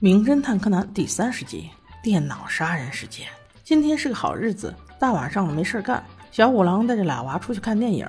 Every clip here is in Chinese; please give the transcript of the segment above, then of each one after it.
名侦探柯南》第三十集：电脑杀人事件。今天是个好日子，大晚上的没事干。小五郎带着俩娃出去看电影。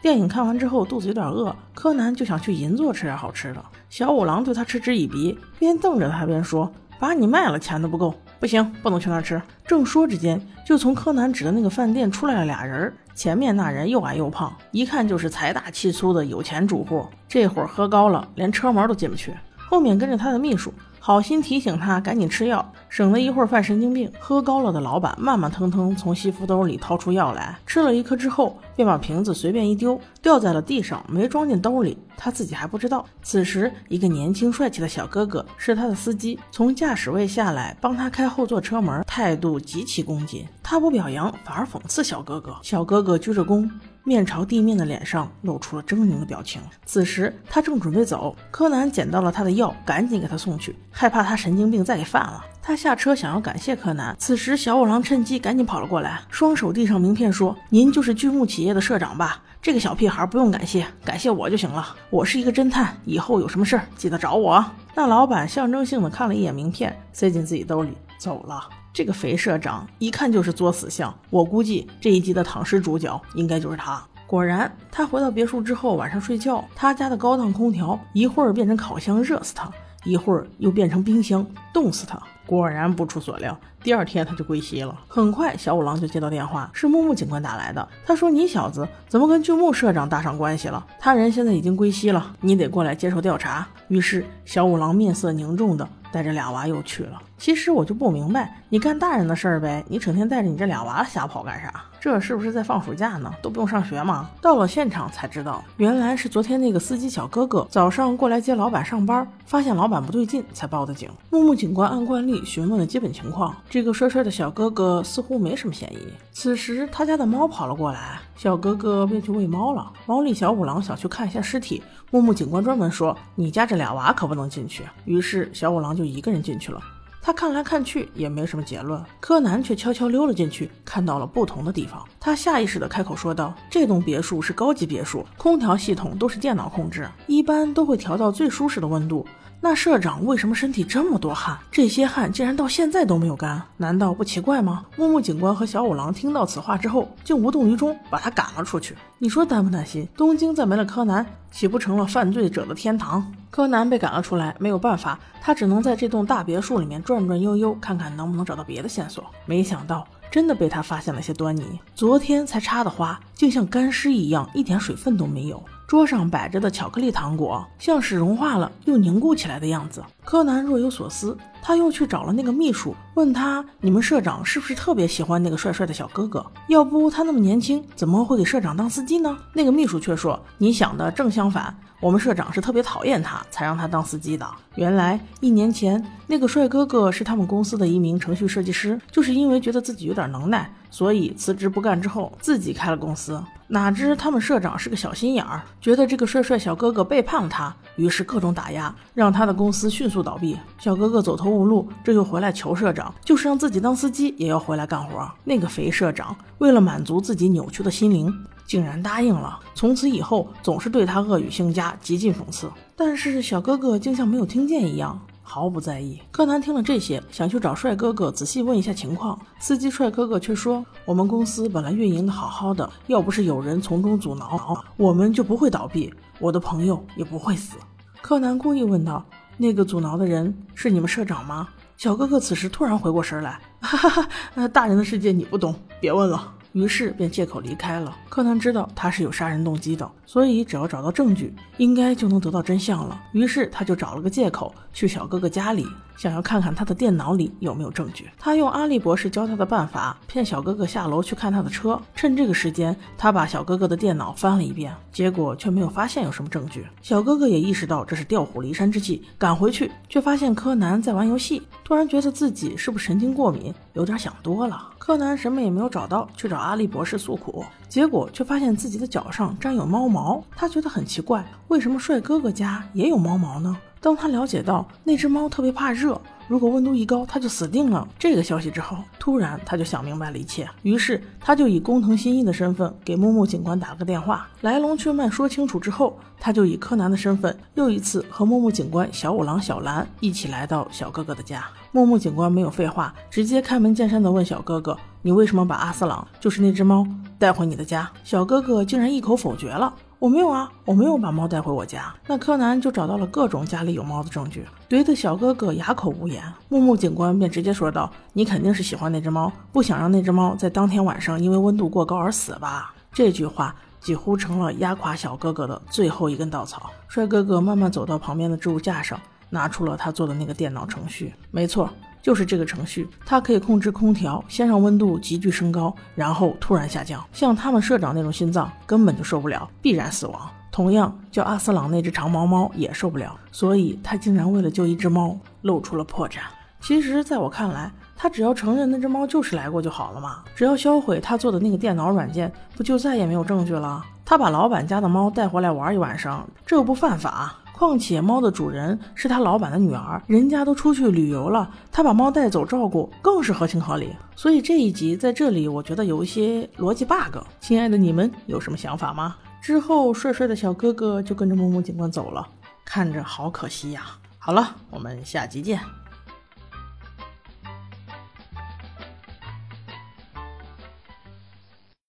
电影看完之后，肚子有点饿，柯南就想去银座吃点好吃的。小五郎对他嗤之以鼻，边瞪着他边说：“把你卖了，钱都不够。”不行，不能去那儿吃。正说之间，就从柯南指的那个饭店出来了俩人。前面那人又矮又胖，一看就是财大气粗的有钱主户。这会儿喝高了，连车门都进不去。后面跟着他的秘书。好心提醒他赶紧吃药，省得一会儿犯神经病。喝高了的老板慢慢腾腾从西服兜里掏出药来，吃了一颗之后，便把瓶子随便一丢，掉在了地上，没装进兜里。他自己还不知道。此时，一个年轻帅气的小哥哥是他的司机，从驾驶位下来帮他开后座车门，态度极其恭谨。他不表扬，反而讽刺小哥哥。小哥哥鞠着躬。面朝地面的脸上露出了狰狞的表情。此时他正准备走，柯南捡到了他的药，赶紧给他送去，害怕他神经病再给犯了。他下车想要感谢柯南，此时小五郎趁机赶紧跑了过来，双手递上名片说：“您就是巨木企业的社长吧？这个小屁孩不用感谢，感谢我就行了。我是一个侦探，以后有什么事儿记得找我。”那老板象征性的看了一眼名片，塞进自己兜里走了。这个肥社长一看就是作死相，我估计这一集的躺尸主角应该就是他。果然，他回到别墅之后，晚上睡觉，他家的高档空调一会儿变成烤箱热死他，一会儿又变成冰箱冻死他。果然不出所料，第二天他就归西了。很快，小五郎就接到电话，是木木警官打来的。他说：“你小子怎么跟巨木社长搭上关系了？他人现在已经归西了，你得过来接受调查。”于是，小五郎面色凝重的带着俩娃又去了。其实我就不明白，你干大人的事儿呗，你整天带着你这俩娃瞎跑干啥？这是不是在放暑假呢？都不用上学吗？到了现场才知道，原来是昨天那个司机小哥哥早上过来接老板上班，发现老板不对劲，才报的警。木木警官按惯例询问了基本情况，这个帅帅的小哥哥似乎没什么嫌疑。此时他家的猫跑了过来，小哥哥便去喂猫了。毛利小五郎想去看一下尸体，木木警官专门说：“你家这俩娃可不能进去。”于是小五郎就一个人进去了。他看来看去也没什么结论，柯南却悄悄溜了进去，看到了不同的地方。他下意识地开口说道：“这栋别墅是高级别墅，空调系统都是电脑控制，一般都会调到最舒适的温度。那社长为什么身体这么多汗？这些汗竟然到现在都没有干，难道不奇怪吗？”木木警官和小五郎听到此话之后，竟无动于衷，把他赶了出去。你说担不担心？东京再没了柯南，岂不成了犯罪者的天堂？柯南被赶了出来，没有办法，他只能在这栋大别墅里面转转悠悠，看看能不能找到别的线索。没想到，真的被他发现了些端倪。昨天才插的花，竟像干尸一样，一点水分都没有。桌上摆着的巧克力糖果，像是融化了又凝固起来的样子。柯南若有所思，他又去找了那个秘书，问他：“你们社长是不是特别喜欢那个帅帅的小哥哥？要不他那么年轻，怎么会给社长当司机呢？”那个秘书却说：“你想的正相反。”我们社长是特别讨厌他，才让他当司机的。原来一年前，那个帅哥哥是他们公司的一名程序设计师，就是因为觉得自己有点能耐，所以辞职不干之后，自己开了公司。哪知他们社长是个小心眼儿，觉得这个帅帅小哥哥背叛了他，于是各种打压，让他的公司迅速倒闭。小哥哥走投无路，这就回来求社长，就是让自己当司机也要回来干活。那个肥社长为了满足自己扭曲的心灵。竟然答应了，从此以后总是对他恶语相加，极尽讽刺。但是小哥哥竟像没有听见一样，毫不在意。柯南听了这些，想去找帅哥哥仔细问一下情况。司机帅哥哥却说：“我们公司本来运营的好好的，要不是有人从中阻挠，我们就不会倒闭，我的朋友也不会死。”柯南故意问道：“那个阻挠的人是你们社长吗？”小哥哥此时突然回过神来：“哈哈哈，大人的世界你不懂，别问了。”于是便借口离开了。柯南知道他是有杀人动机的，所以只要找到证据，应该就能得到真相了。于是他就找了个借口去小哥哥家里，想要看看他的电脑里有没有证据。他用阿笠博士教他的办法，骗小哥哥下楼去看他的车。趁这个时间，他把小哥哥的电脑翻了一遍，结果却没有发现有什么证据。小哥哥也意识到这是调虎离山之计，赶回去却发现柯南在玩游戏，突然觉得自己是不是神经过敏，有点想多了。柯南什么也没有找到，去找阿笠博士诉苦，结果却发现自己的脚上沾有猫毛。他觉得很奇怪，为什么帅哥哥家也有猫毛呢？当他了解到那只猫特别怕热，如果温度一高，它就死定了。这个消息之后，突然他就想明白了一切，于是他就以工藤新一的身份给木木警官打了个电话，来龙去脉说清楚之后，他就以柯南的身份又一次和木木警官、小五郎、小兰一起来到小哥哥的家。木木警官没有废话，直接开门见山的问小哥哥：“你为什么把阿斯朗，就是那只猫，带回你的家？”小哥哥竟然一口否决了。我没有啊，我没有把猫带回我家。那柯南就找到了各种家里有猫的证据，怼得小哥哥哑口无言。木木警官便直接说道：“你肯定是喜欢那只猫，不想让那只猫在当天晚上因为温度过高而死吧？”这句话几乎成了压垮小哥哥的最后一根稻草。帅哥哥慢慢走到旁边的置物架上，拿出了他做的那个电脑程序。没错。就是这个程序，它可以控制空调，先让温度急剧升高，然后突然下降。像他们社长那种心脏根本就受不了，必然死亡。同样，叫阿斯朗那只长毛猫也受不了，所以他竟然为了救一只猫露出了破绽。其实，在我看来，他只要承认那只猫就是来过就好了嘛，只要销毁他做的那个电脑软件，不就再也没有证据了？他把老板家的猫带回来玩一晚上，这又不犯法。况且猫的主人是他老板的女儿，人家都出去旅游了，他把猫带走照顾更是合情合理。所以这一集在这里，我觉得有一些逻辑 bug。亲爱的，你们有什么想法吗？之后帅帅的小哥哥就跟着木木警官走了，看着好可惜呀。好了，我们下集见。